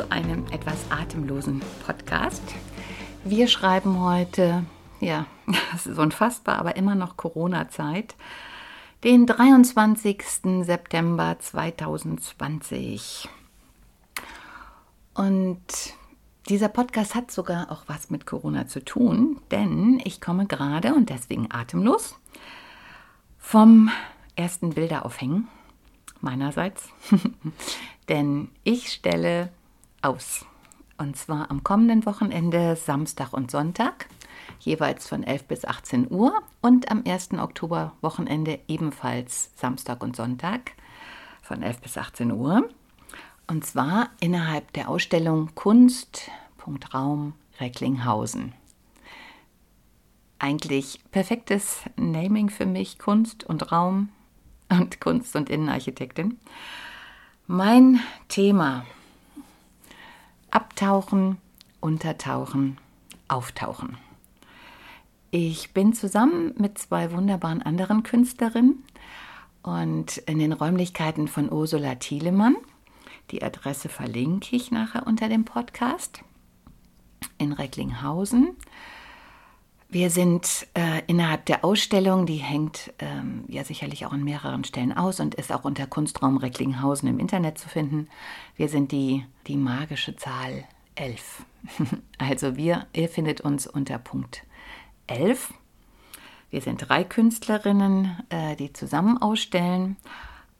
zu einem etwas atemlosen Podcast. Wir schreiben heute, ja, es ist unfassbar, aber immer noch Corona-Zeit, den 23. September 2020. Und dieser Podcast hat sogar auch was mit Corona zu tun, denn ich komme gerade und deswegen atemlos vom ersten Bilderaufhängen meinerseits, denn ich stelle aus. Und zwar am kommenden Wochenende Samstag und Sonntag, jeweils von 11 bis 18 Uhr. Und am 1. Oktober Wochenende ebenfalls Samstag und Sonntag von 11 bis 18 Uhr. Und zwar innerhalb der Ausstellung Kunst. Raum Recklinghausen. Eigentlich perfektes Naming für mich, Kunst und Raum und Kunst- und Innenarchitektin. Mein Thema Abtauchen, Untertauchen, Auftauchen. Ich bin zusammen mit zwei wunderbaren anderen Künstlerinnen und in den Räumlichkeiten von Ursula Thielemann. Die Adresse verlinke ich nachher unter dem Podcast in Recklinghausen. Wir sind äh, innerhalb der Ausstellung, die hängt ähm, ja sicherlich auch an mehreren Stellen aus und ist auch unter Kunstraum Recklinghausen im Internet zu finden. Wir sind die, die magische Zahl 11. also wir, ihr findet uns unter Punkt 11. Wir sind drei Künstlerinnen, äh, die zusammen ausstellen.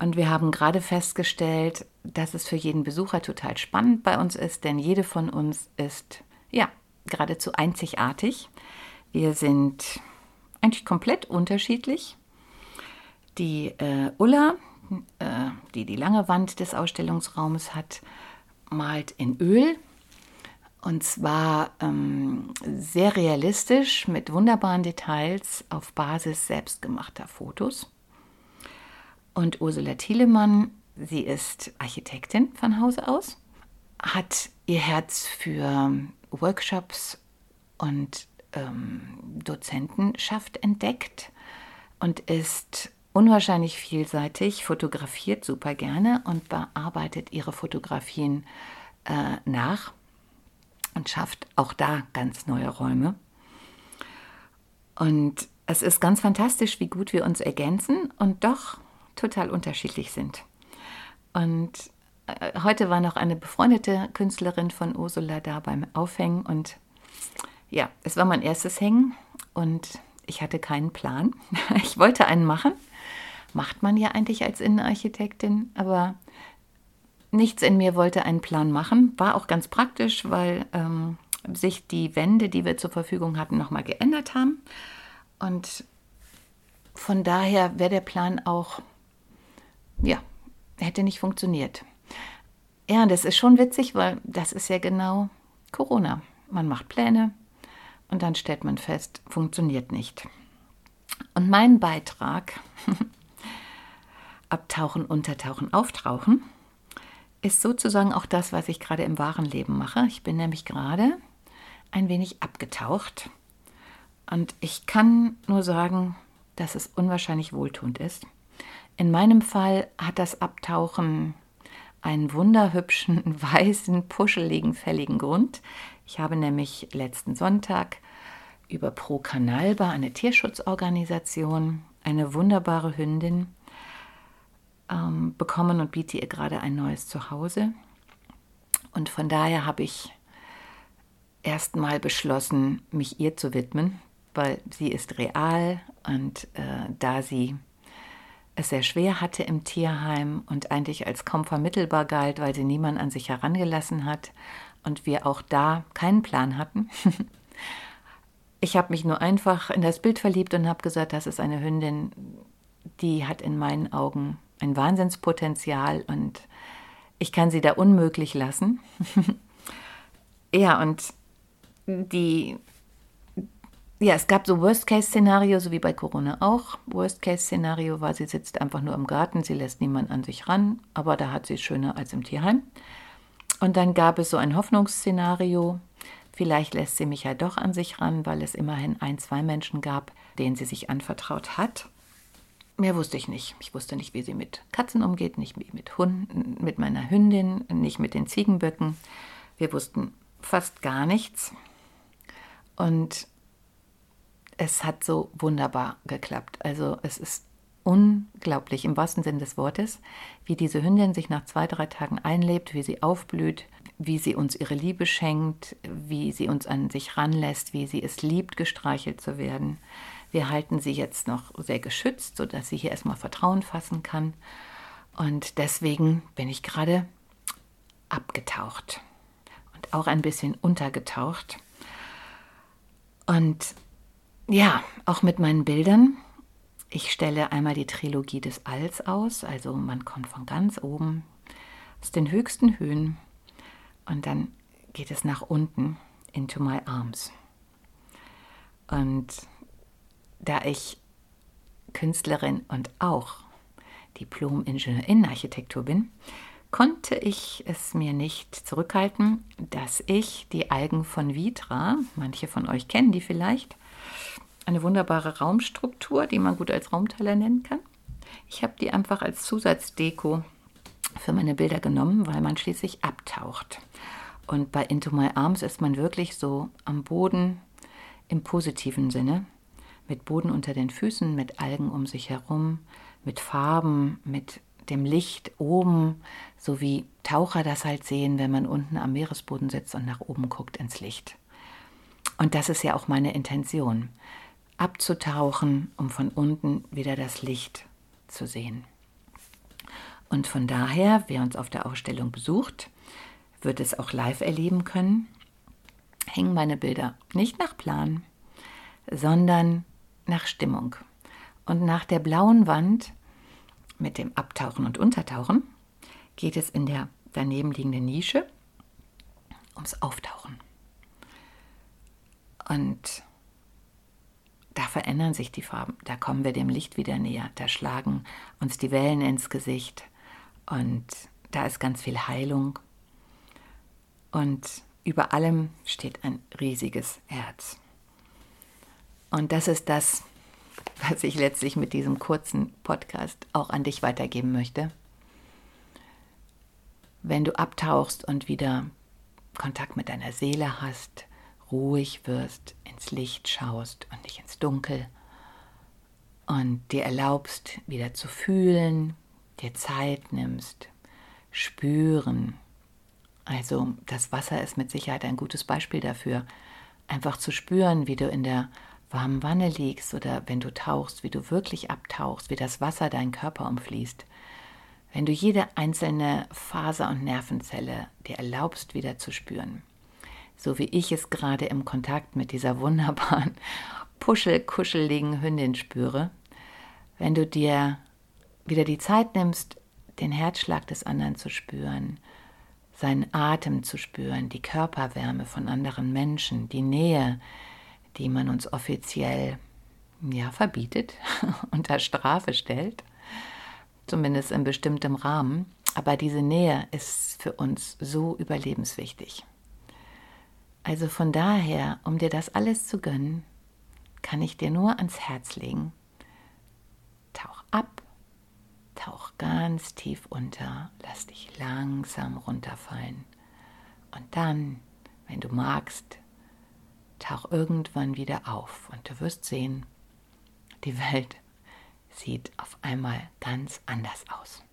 Und wir haben gerade festgestellt, dass es für jeden Besucher total spannend bei uns ist, denn jede von uns ist ja geradezu einzigartig. Wir sind eigentlich komplett unterschiedlich. Die äh, Ulla, äh, die die lange Wand des Ausstellungsraumes hat, malt in Öl. Und zwar ähm, sehr realistisch mit wunderbaren Details auf Basis selbstgemachter Fotos. Und Ursula Thielemann, sie ist Architektin von Hause aus, hat ihr Herz für Workshops und ähm, Dozentenschaft entdeckt und ist unwahrscheinlich vielseitig, fotografiert super gerne und bearbeitet ihre Fotografien äh, nach und schafft auch da ganz neue Räume. Und es ist ganz fantastisch, wie gut wir uns ergänzen und doch total unterschiedlich sind. Und äh, heute war noch eine befreundete Künstlerin von Ursula da beim Aufhängen und ja, es war mein erstes Hängen und ich hatte keinen Plan. Ich wollte einen machen. Macht man ja eigentlich als Innenarchitektin, aber nichts in mir wollte einen Plan machen. War auch ganz praktisch, weil ähm, sich die Wände, die wir zur Verfügung hatten, nochmal geändert haben. Und von daher wäre der Plan auch, ja, hätte nicht funktioniert. Ja, das ist schon witzig, weil das ist ja genau Corona. Man macht Pläne, und dann stellt man fest, funktioniert nicht. Und mein Beitrag, Abtauchen, Untertauchen, Auftauchen, ist sozusagen auch das, was ich gerade im wahren Leben mache. Ich bin nämlich gerade ein wenig abgetaucht und ich kann nur sagen, dass es unwahrscheinlich wohltuend ist. In meinem Fall hat das Abtauchen einen wunderhübschen, weißen, puscheligen, fälligen Grund. Ich habe nämlich letzten Sonntag über Pro Canalba, eine Tierschutzorganisation, eine wunderbare Hündin ähm, bekommen und biete ihr gerade ein neues Zuhause. Und von daher habe ich erstmal beschlossen, mich ihr zu widmen, weil sie ist real und äh, da sie es sehr schwer hatte im Tierheim und eigentlich als kaum vermittelbar galt, weil sie niemand an sich herangelassen hat und wir auch da keinen Plan hatten. ich habe mich nur einfach in das Bild verliebt und habe gesagt, das ist eine Hündin, die hat in meinen Augen ein Wahnsinnspotenzial und ich kann sie da unmöglich lassen. ja, und die, ja, es gab so Worst-Case-Szenario, so wie bei Corona auch. Worst-Case-Szenario war, sie sitzt einfach nur im Garten, sie lässt niemand an sich ran, aber da hat sie es schöner als im Tierheim. Und dann gab es so ein Hoffnungsszenario, vielleicht lässt sie mich ja doch an sich ran, weil es immerhin ein, zwei Menschen gab, denen sie sich anvertraut hat. Mehr wusste ich nicht. Ich wusste nicht, wie sie mit Katzen umgeht, nicht mit Hunden, mit meiner Hündin, nicht mit den Ziegenböcken. Wir wussten fast gar nichts. Und es hat so wunderbar geklappt. Also es ist unglaublich im wahrsten Sinn des Wortes, wie diese Hündin sich nach zwei, drei Tagen einlebt, wie sie aufblüht, wie sie uns ihre Liebe schenkt, wie sie uns an sich ranlässt, wie sie es liebt, gestreichelt zu werden. Wir halten sie jetzt noch sehr geschützt, sodass sie hier erstmal Vertrauen fassen kann. Und deswegen bin ich gerade abgetaucht und auch ein bisschen untergetaucht. Und ja, auch mit meinen Bildern. Ich stelle einmal die Trilogie des Alls aus, also man kommt von ganz oben aus den höchsten Höhen und dann geht es nach unten into my arms. Und da ich Künstlerin und auch Diplom-Ingenieurin-Architektur bin, konnte ich es mir nicht zurückhalten, dass ich die Algen von Vitra, manche von euch kennen die vielleicht, eine wunderbare Raumstruktur, die man gut als Raumteiler nennen kann. Ich habe die einfach als Zusatzdeko für meine Bilder genommen, weil man schließlich abtaucht. Und bei Into My Arms ist man wirklich so am Boden im positiven Sinne mit Boden unter den Füßen, mit Algen um sich herum, mit Farben, mit dem Licht oben, so wie Taucher das halt sehen, wenn man unten am Meeresboden sitzt und nach oben guckt ins Licht. Und das ist ja auch meine Intention, abzutauchen, um von unten wieder das Licht zu sehen. Und von daher, wer uns auf der Ausstellung besucht, wird es auch live erleben können, hängen meine Bilder nicht nach Plan, sondern nach Stimmung. Und nach der blauen Wand mit dem Abtauchen und Untertauchen geht es in der daneben liegenden Nische ums Auftauchen. Und da verändern sich die Farben, da kommen wir dem Licht wieder näher, da schlagen uns die Wellen ins Gesicht und da ist ganz viel Heilung. Und über allem steht ein riesiges Herz. Und das ist das, was ich letztlich mit diesem kurzen Podcast auch an dich weitergeben möchte. Wenn du abtauchst und wieder Kontakt mit deiner Seele hast, ruhig wirst, ins Licht schaust und nicht ins Dunkel und dir erlaubst, wieder zu fühlen, dir Zeit nimmst, spüren. Also das Wasser ist mit Sicherheit ein gutes Beispiel dafür, einfach zu spüren, wie du in der warmen Wanne liegst oder wenn du tauchst, wie du wirklich abtauchst, wie das Wasser deinen Körper umfließt, wenn du jede einzelne Faser und Nervenzelle dir erlaubst, wieder zu spüren, so wie ich es gerade im Kontakt mit dieser wunderbaren, puschel-kuscheligen Hündin spüre, wenn du dir wieder die Zeit nimmst, den Herzschlag des anderen zu spüren, seinen Atem zu spüren, die Körperwärme von anderen Menschen, die Nähe, die man uns offiziell ja, verbietet, unter Strafe stellt, zumindest in bestimmtem Rahmen. Aber diese Nähe ist für uns so überlebenswichtig. Also von daher, um dir das alles zu gönnen, kann ich dir nur ans Herz legen. Tauch ab, tauch ganz tief unter, lass dich langsam runterfallen. Und dann, wenn du magst, tauch irgendwann wieder auf und du wirst sehen, die Welt sieht auf einmal ganz anders aus.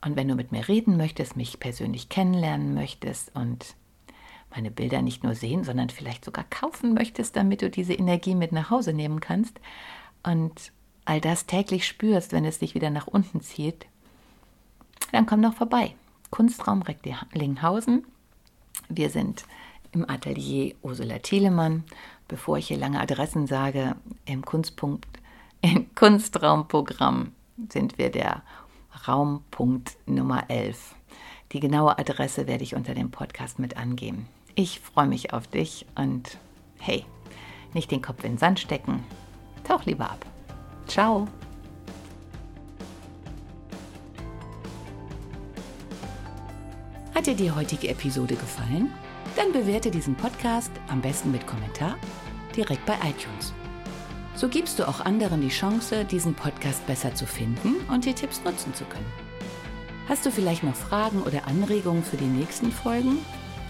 Und wenn du mit mir reden möchtest, mich persönlich kennenlernen möchtest und meine Bilder nicht nur sehen, sondern vielleicht sogar kaufen möchtest, damit du diese Energie mit nach Hause nehmen kannst und all das täglich spürst, wenn es dich wieder nach unten zieht, dann komm doch vorbei. Kunstraum Recklinghausen. Wir sind im Atelier Ursula Thielemann. Bevor ich hier lange Adressen sage, im Kunstpunkt, im Kunstraumprogramm sind wir der Raumpunkt Nummer 11. Die genaue Adresse werde ich unter dem Podcast mit angeben. Ich freue mich auf dich und hey, nicht den Kopf in den Sand stecken. Tauch lieber ab. Ciao. Hat dir die heutige Episode gefallen? Dann bewerte diesen Podcast am besten mit Kommentar direkt bei iTunes. So gibst du auch anderen die Chance, diesen Podcast besser zu finden und die Tipps nutzen zu können. Hast du vielleicht noch Fragen oder Anregungen für die nächsten Folgen?